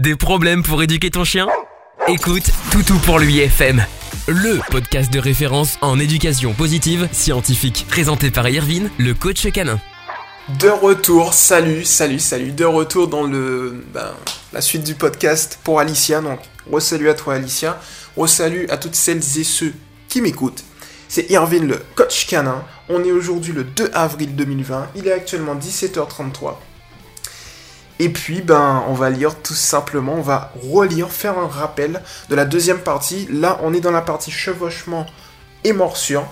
Des problèmes pour éduquer ton chien? Écoute Toutou pour lui FM, le podcast de référence en éducation positive scientifique, présenté par Irvine, le coach canin. De retour, salut, salut, salut, de retour dans le ben, la suite du podcast pour Alicia. Donc, re-salut à toi Alicia, re-salut à toutes celles et ceux qui m'écoutent. C'est Irvine le coach canin. On est aujourd'hui le 2 avril 2020. Il est actuellement 17h33. Et puis, ben, on va lire tout simplement, on va relire, faire un rappel de la deuxième partie. Là, on est dans la partie chevauchement et morsure.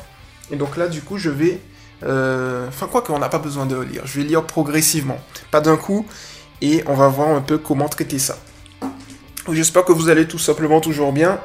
Et donc là, du coup, je vais... Euh, enfin, quoi qu'on n'a pas besoin de lire. Je vais lire progressivement, pas d'un coup. Et on va voir un peu comment traiter ça. J'espère que vous allez tout simplement toujours bien.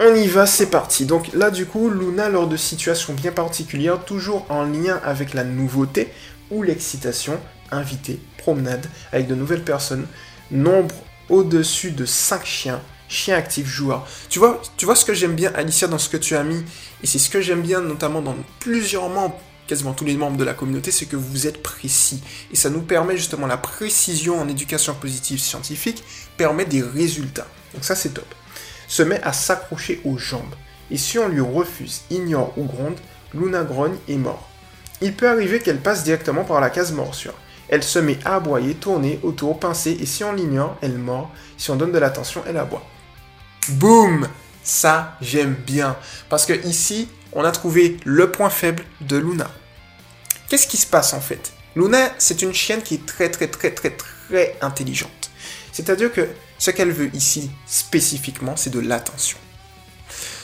On y va, c'est parti. Donc là, du coup, Luna, lors de situations bien particulières, toujours en lien avec la nouveauté ou l'excitation, invité, promenade avec de nouvelles personnes, nombre au-dessus de 5 chiens, chiens actifs, joueurs. Tu vois, tu vois ce que j'aime bien, Alicia, dans ce que tu as mis, et c'est ce que j'aime bien notamment dans plusieurs membres, quasiment tous les membres de la communauté, c'est que vous êtes précis. Et ça nous permet justement, la précision en éducation positive scientifique permet des résultats. Donc ça, c'est top. Se met à s'accrocher aux jambes. Et si on lui refuse, ignore ou gronde, Luna grogne et mort. Il peut arriver qu'elle passe directement par la case morsure. Elle se met à aboyer, tourner autour, pincer, et si on l'ignore, elle mord. Si on donne de l'attention, elle aboie. Boum Ça, j'aime bien. Parce que ici, on a trouvé le point faible de Luna. Qu'est-ce qui se passe en fait? Luna, c'est une chienne qui est très très très très très intelligente. C'est-à-dire que ce qu'elle veut ici spécifiquement, c'est de l'attention.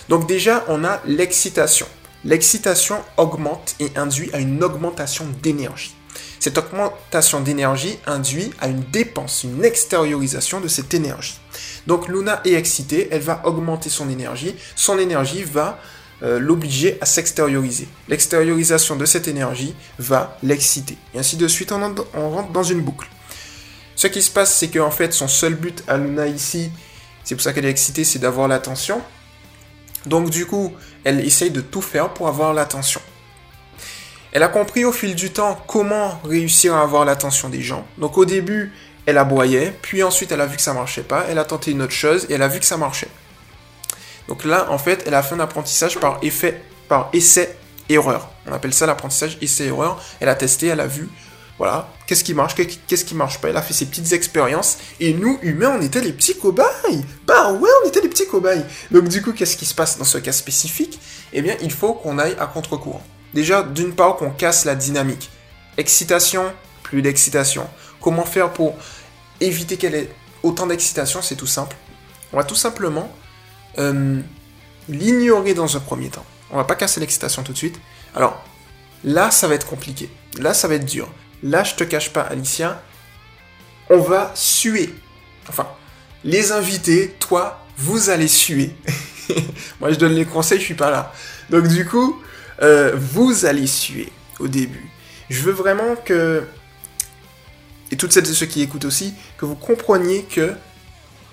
Donc déjà, on a l'excitation. L'excitation augmente et induit à une augmentation d'énergie. Cette augmentation d'énergie induit à une dépense, une extériorisation de cette énergie. Donc Luna est excitée, elle va augmenter son énergie, son énergie va euh, l'obliger à s'extérioriser. L'extériorisation de cette énergie va l'exciter. Et ainsi de suite, on, on rentre dans une boucle. Ce qui se passe, c'est qu'en fait, son seul but à Luna ici, c'est pour ça qu'elle est excitée, c'est d'avoir l'attention. Donc du coup, elle essaye de tout faire pour avoir l'attention. Elle a compris au fil du temps comment réussir à avoir l'attention des gens. Donc au début, elle aboyait, puis ensuite elle a vu que ça marchait pas, elle a tenté une autre chose et elle a vu que ça marchait. Donc là, en fait, elle a fait un apprentissage par effet, par essai erreur. On appelle ça l'apprentissage essai erreur. Elle a testé, elle a vu, voilà, qu'est-ce qui marche, qu'est-ce qui marche pas. Elle a fait ses petites expériences et nous humains, on était les petits cobayes. Bah ouais, on était les petits cobayes. Donc du coup, qu'est-ce qui se passe dans ce cas spécifique? Eh bien, il faut qu'on aille à contre-courant. Déjà, d'une part, qu'on casse la dynamique. Excitation, plus d'excitation. Comment faire pour éviter qu'elle ait autant d'excitation C'est tout simple. On va tout simplement euh, l'ignorer dans un premier temps. On va pas casser l'excitation tout de suite. Alors, là, ça va être compliqué. Là, ça va être dur. Là, je te cache pas, Alicia, on va suer. Enfin, les invités, toi, vous allez suer. Moi, je donne les conseils, je suis pas là. Donc, du coup, euh, vous allez suer au début. Je veux vraiment que, et toutes celles et ceux qui écoutent aussi, que vous compreniez que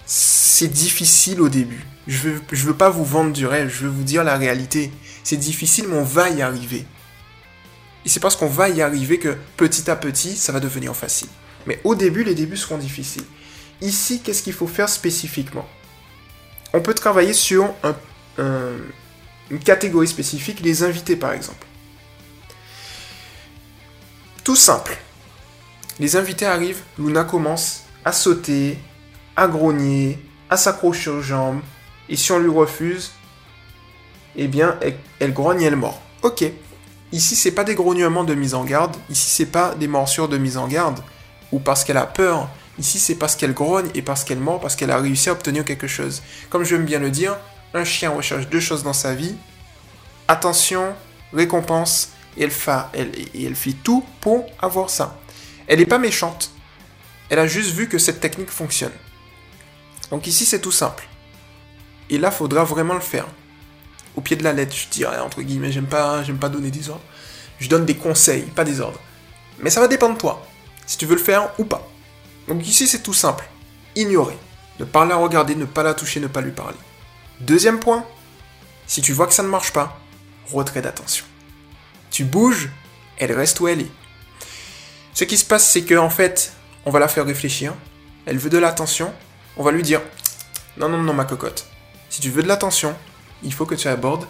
c'est difficile au début. Je veux, je veux pas vous vendre du rêve, je veux vous dire la réalité. C'est difficile, mais on va y arriver. Et c'est parce qu'on va y arriver que petit à petit, ça va devenir facile. Mais au début, les débuts seront difficiles. Ici, qu'est-ce qu'il faut faire spécifiquement? On peut travailler sur un, une catégorie spécifique, les invités par exemple. Tout simple. Les invités arrivent, Luna commence à sauter, à grogner, à s'accrocher aux jambes, et si on lui refuse, eh bien, elle, grogne et elle mord. Ok. Ici, c'est pas des grognements de mise en garde, ici, c'est pas des morsures de mise en garde, ou parce qu'elle a peur. Ici, c'est parce qu'elle grogne et parce qu'elle mord, parce qu'elle a réussi à obtenir quelque chose. Comme veux bien le dire, un chien recherche deux choses dans sa vie attention, récompense, et elle, fait, tout pour avoir ça. Elle n'est pas méchante. Elle a juste vu que cette technique fonctionne. Donc ici, c'est tout simple. Et là, faudra vraiment le faire. Au pied de la lettre, je dirais, entre guillemets, j'aime pas, j'aime pas donner des ordres. Je donne des conseils, pas des ordres. Mais ça va dépendre de toi, si tu veux le faire ou pas. Donc ici, c'est tout simple. Ignorer. Ne pas la regarder, ne pas la toucher, ne pas lui parler. Deuxième point, si tu vois que ça ne marche pas, retrait d'attention. Tu bouges, elle reste où elle est. Ce qui se passe, c'est que en fait, on va la faire réfléchir. Elle veut de l'attention. on va lui dire Non, non, non, ma cocotte. Si tu veux de l'attention, il faut que tu abordes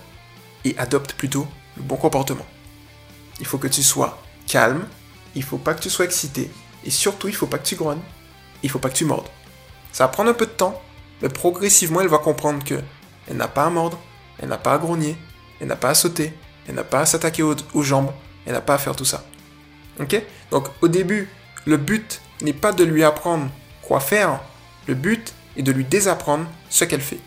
et adoptes plutôt le bon comportement. Il faut que tu sois calme, il faut pas que tu sois excité, et surtout, il faut pas que tu grognes, il faut pas que tu mordes. Ça va prendre un peu de temps, mais progressivement, elle va comprendre que elle n'a pas à mordre, elle n'a pas à grogner, elle n'a pas à sauter, elle n'a pas à s'attaquer aux, aux jambes, elle n'a pas à faire tout ça. Ok? Donc au début, le but n'est pas de lui apprendre quoi faire, le but est de lui désapprendre ce qu'elle fait.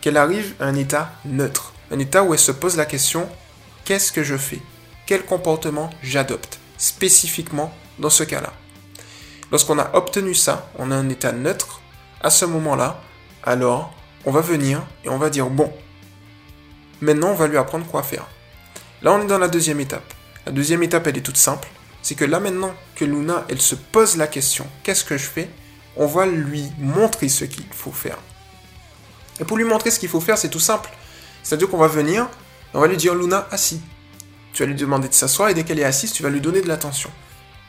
Qu'elle arrive à un état neutre, un état où elle se pose la question qu'est-ce que je fais? Quel comportement j'adopte spécifiquement dans ce cas-là? Lorsqu'on a obtenu ça, on a un état neutre, à ce moment-là, alors on va venir et on va dire bon, maintenant on va lui apprendre quoi faire. Là on est dans la deuxième étape. La deuxième étape elle est toute simple, c'est que là maintenant que Luna elle se pose la question qu'est-ce que je fais, on va lui montrer ce qu'il faut faire. Et pour lui montrer ce qu'il faut faire, c'est tout simple. C'est-à-dire qu'on va venir, et on va lui dire Luna, assis. Tu vas lui demander de s'asseoir et dès qu'elle est assise, tu vas lui donner de l'attention.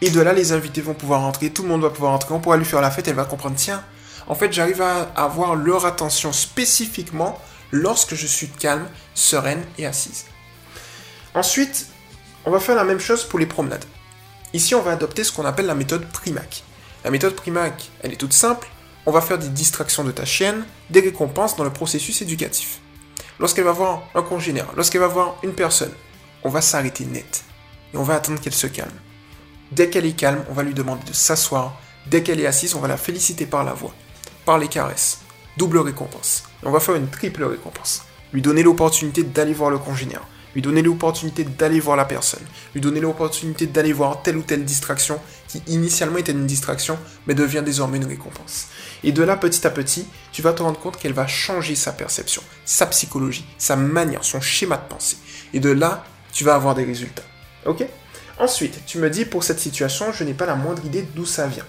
Et de là, les invités vont pouvoir rentrer, tout le monde va pouvoir rentrer, on pourra lui faire la fête, elle va comprendre, tiens, en fait, j'arrive à avoir leur attention spécifiquement lorsque je suis calme, sereine et assise. Ensuite, on va faire la même chose pour les promenades. Ici, on va adopter ce qu'on appelle la méthode Primac. La méthode Primac, elle est toute simple. On va faire des distractions de ta chienne, des récompenses dans le processus éducatif. Lorsqu'elle va voir un congénère, lorsqu'elle va voir une personne, on va s'arrêter net. Et on va attendre qu'elle se calme. Dès qu'elle est calme, on va lui demander de s'asseoir. Dès qu'elle est assise, on va la féliciter par la voix, par les caresses. Double récompense. On va faire une triple récompense. Lui donner l'opportunité d'aller voir le congénère. Lui donner l'opportunité d'aller voir la personne. Lui donner l'opportunité d'aller voir telle ou telle distraction qui initialement était une distraction, mais devient désormais une récompense. Et de là, petit à petit, tu vas te rendre compte qu'elle va changer sa perception, sa psychologie, sa manière, son schéma de pensée. Et de là, tu vas avoir des résultats. Ok? Ensuite, tu me dis, pour cette situation, je n'ai pas la moindre idée d'où ça vient.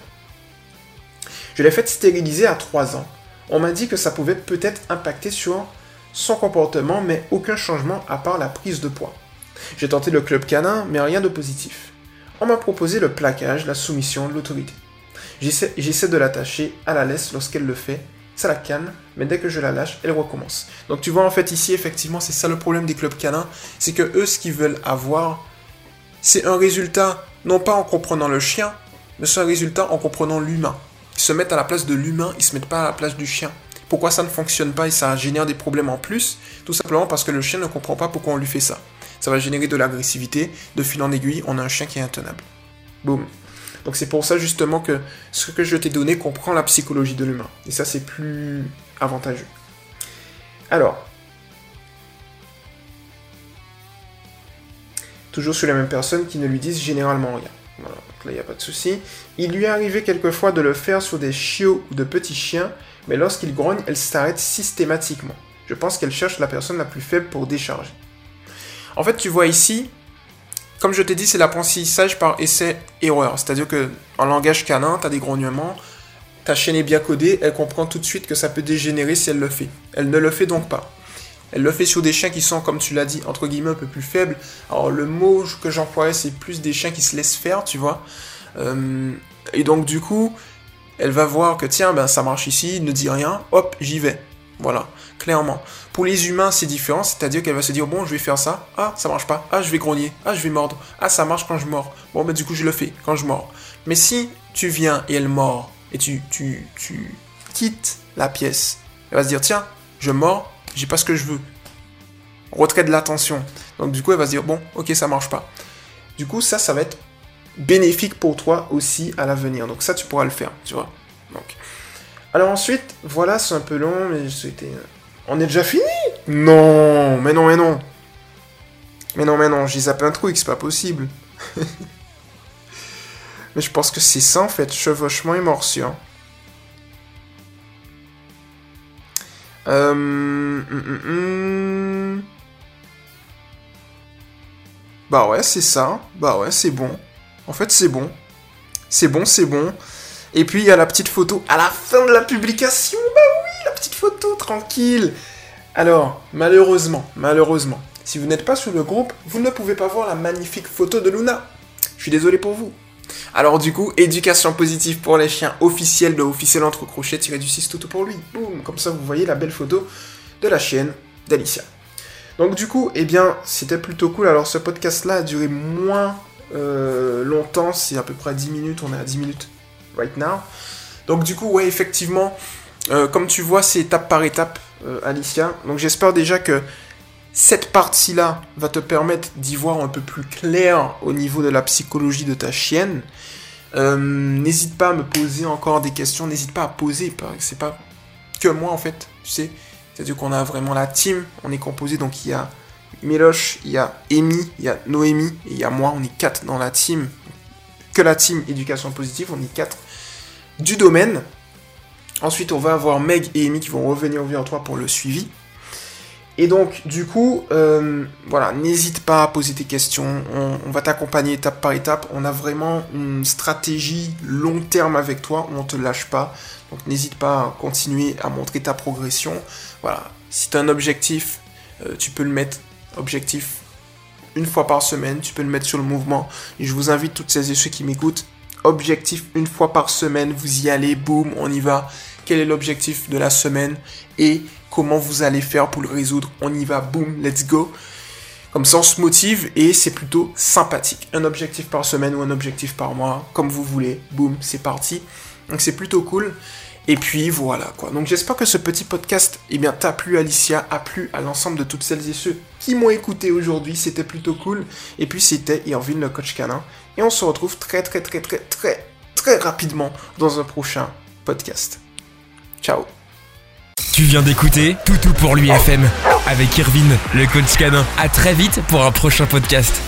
Je l'ai fait stériliser à 3 ans. On m'a dit que ça pouvait peut-être impacter sur son comportement, mais aucun changement à part la prise de poids. J'ai tenté le club canin, mais rien de positif. On m'a proposé le plaquage, la soumission, l'autorité. J'essaie de l'attacher à la laisse lorsqu'elle le fait, ça la calme, mais dès que je la lâche, elle recommence. Donc tu vois en fait ici, effectivement, c'est ça le problème des clubs canins, c'est que eux, ce qu'ils veulent avoir, c'est un résultat, non pas en comprenant le chien, mais c'est un résultat en comprenant l'humain. Ils se mettent à la place de l'humain, ils se mettent pas à la place du chien. Pourquoi ça ne fonctionne pas et ça génère des problèmes en plus? Tout simplement parce que le chien ne comprend pas pourquoi on lui fait ça. Ça va générer de l'agressivité, de fil en aiguille, on a un chien qui est intenable. Boum. Donc c'est pour ça justement que ce que je t'ai donné comprend la psychologie de l'humain. Et ça c'est plus avantageux. Alors, toujours sur les mêmes personnes qui ne lui disent généralement rien. Voilà, là il n'y a pas de souci. Il lui est arrivé quelquefois de le faire sur des chiots ou de petits chiens, mais lorsqu'il grogne, elle s'arrête systématiquement. Je pense qu'elle cherche la personne la plus faible pour décharger. En fait, tu vois ici, comme je t'ai dit, c'est l'apprentissage par essai-erreur. C'est-à-dire que en langage canin, tu as des grognements, ta chaîne est bien codée, elle comprend tout de suite que ça peut dégénérer si elle le fait. Elle ne le fait donc pas. Elle le fait sur des chiens qui sont, comme tu l'as dit, entre guillemets, un peu plus faibles. Alors le mot que j'emploierais, c'est plus des chiens qui se laissent faire, tu vois. Euh, et donc du coup, elle va voir que tiens, ben ça marche ici, ne dit rien, hop, j'y vais. Voilà, clairement. Pour les humains, c'est différent, c'est-à-dire qu'elle va se dire bon, je vais faire ça, ah, ça marche pas, ah, je vais grogner, ah, je vais mordre, ah, ça marche quand je mords. Bon, ben du coup, je le fais quand je mords. Mais si tu viens et elle mord et tu, tu, tu quittes la pièce, elle va se dire tiens, je mords, j'ai pas ce que je veux. Retrait de l'attention. Donc du coup, elle va se dire bon, ok, ça marche pas. Du coup, ça, ça va être bénéfique pour toi aussi à l'avenir. Donc ça, tu pourras le faire, tu vois. Donc. Alors ensuite, voilà, c'est un peu long, mais c'était... On est déjà fini? Non, mais non, mais non. Mais non, mais non, j'ai zappé un truc, c'est pas possible. mais je pense que c'est ça en fait, chevauchement et morsure. Euh... hum, hum, hum. Bah ouais, c'est ça. Bah ouais, c'est bon. En fait, c'est bon. C'est bon, c'est bon. Et puis, il y a la petite photo à la fin de la publication. Bah oui, la petite photo, tranquille. Alors, malheureusement, malheureusement, si vous n'êtes pas sur le groupe, vous ne pouvez pas voir la magnifique photo de Luna. Je suis désolé pour vous. Alors du coup, éducation positive pour les chiens officiel de officiel entre crochets tiré du 6 tout pour lui. Boum, comme ça vous voyez la belle photo de la chienne d'Alicia. Donc du coup, eh bien, c'était plutôt cool. Alors ce podcast-là a duré moins euh, longtemps, c'est à peu près 10 minutes, on est à 10 minutes right now. Donc du coup, ouais, effectivement, euh, comme tu vois, c'est étape par étape, euh, Alicia. Donc j'espère déjà que cette partie-là va te permettre d'y voir un peu plus clair au niveau de la psychologie de ta chienne. n'hésite pas à me poser encore des questions, n'hésite pas à poser, c'est pas que moi en fait, tu sais. C'est-à-dire qu'on a vraiment la team, on est composé, donc il y a Méloche, il y a Amy, il y a Noémie, et il y a moi, on est quatre dans la team, que la team éducation positive, on est quatre du domaine. Ensuite, on va avoir Meg et Amy qui vont revenir au toi pour le suivi. Et donc, du coup, euh, voilà, n'hésite pas à poser tes questions. On, va t'accompagner étape par étape. On a vraiment une stratégie long terme avec toi on te lâche pas. Donc, n'hésite pas à continuer à montrer ta progression. Voilà, si tu as un objectif, euh, tu peux le mettre objectif une fois par semaine. Tu peux le mettre sur le mouvement. Et je vous invite toutes celles et ceux qui m'écoutent. Objectif une fois par semaine. Vous y allez, boum, on y va. Quel est l'objectif de la semaine et comment vous allez faire pour le résoudre. On y va, boum, let's go. Comme ça, on se motive et c'est plutôt sympathique. Un objectif par semaine ou un objectif par mois, comme vous voulez. Boum, c'est parti. Donc c'est plutôt cool. Et puis voilà quoi. Donc j'espère que ce petit podcast, eh bien, t'a plu Alicia, a plu à l'ensemble de toutes celles et ceux qui m'ont écouté aujourd'hui. C'était plutôt cool. Et puis c'était Irvine le coach canin. Et on se retrouve très très très très très très rapidement dans un prochain podcast. Ciao tu viens d'écouter Toutou pour lui FM avec Irvine, le coach canin. À très vite pour un prochain podcast.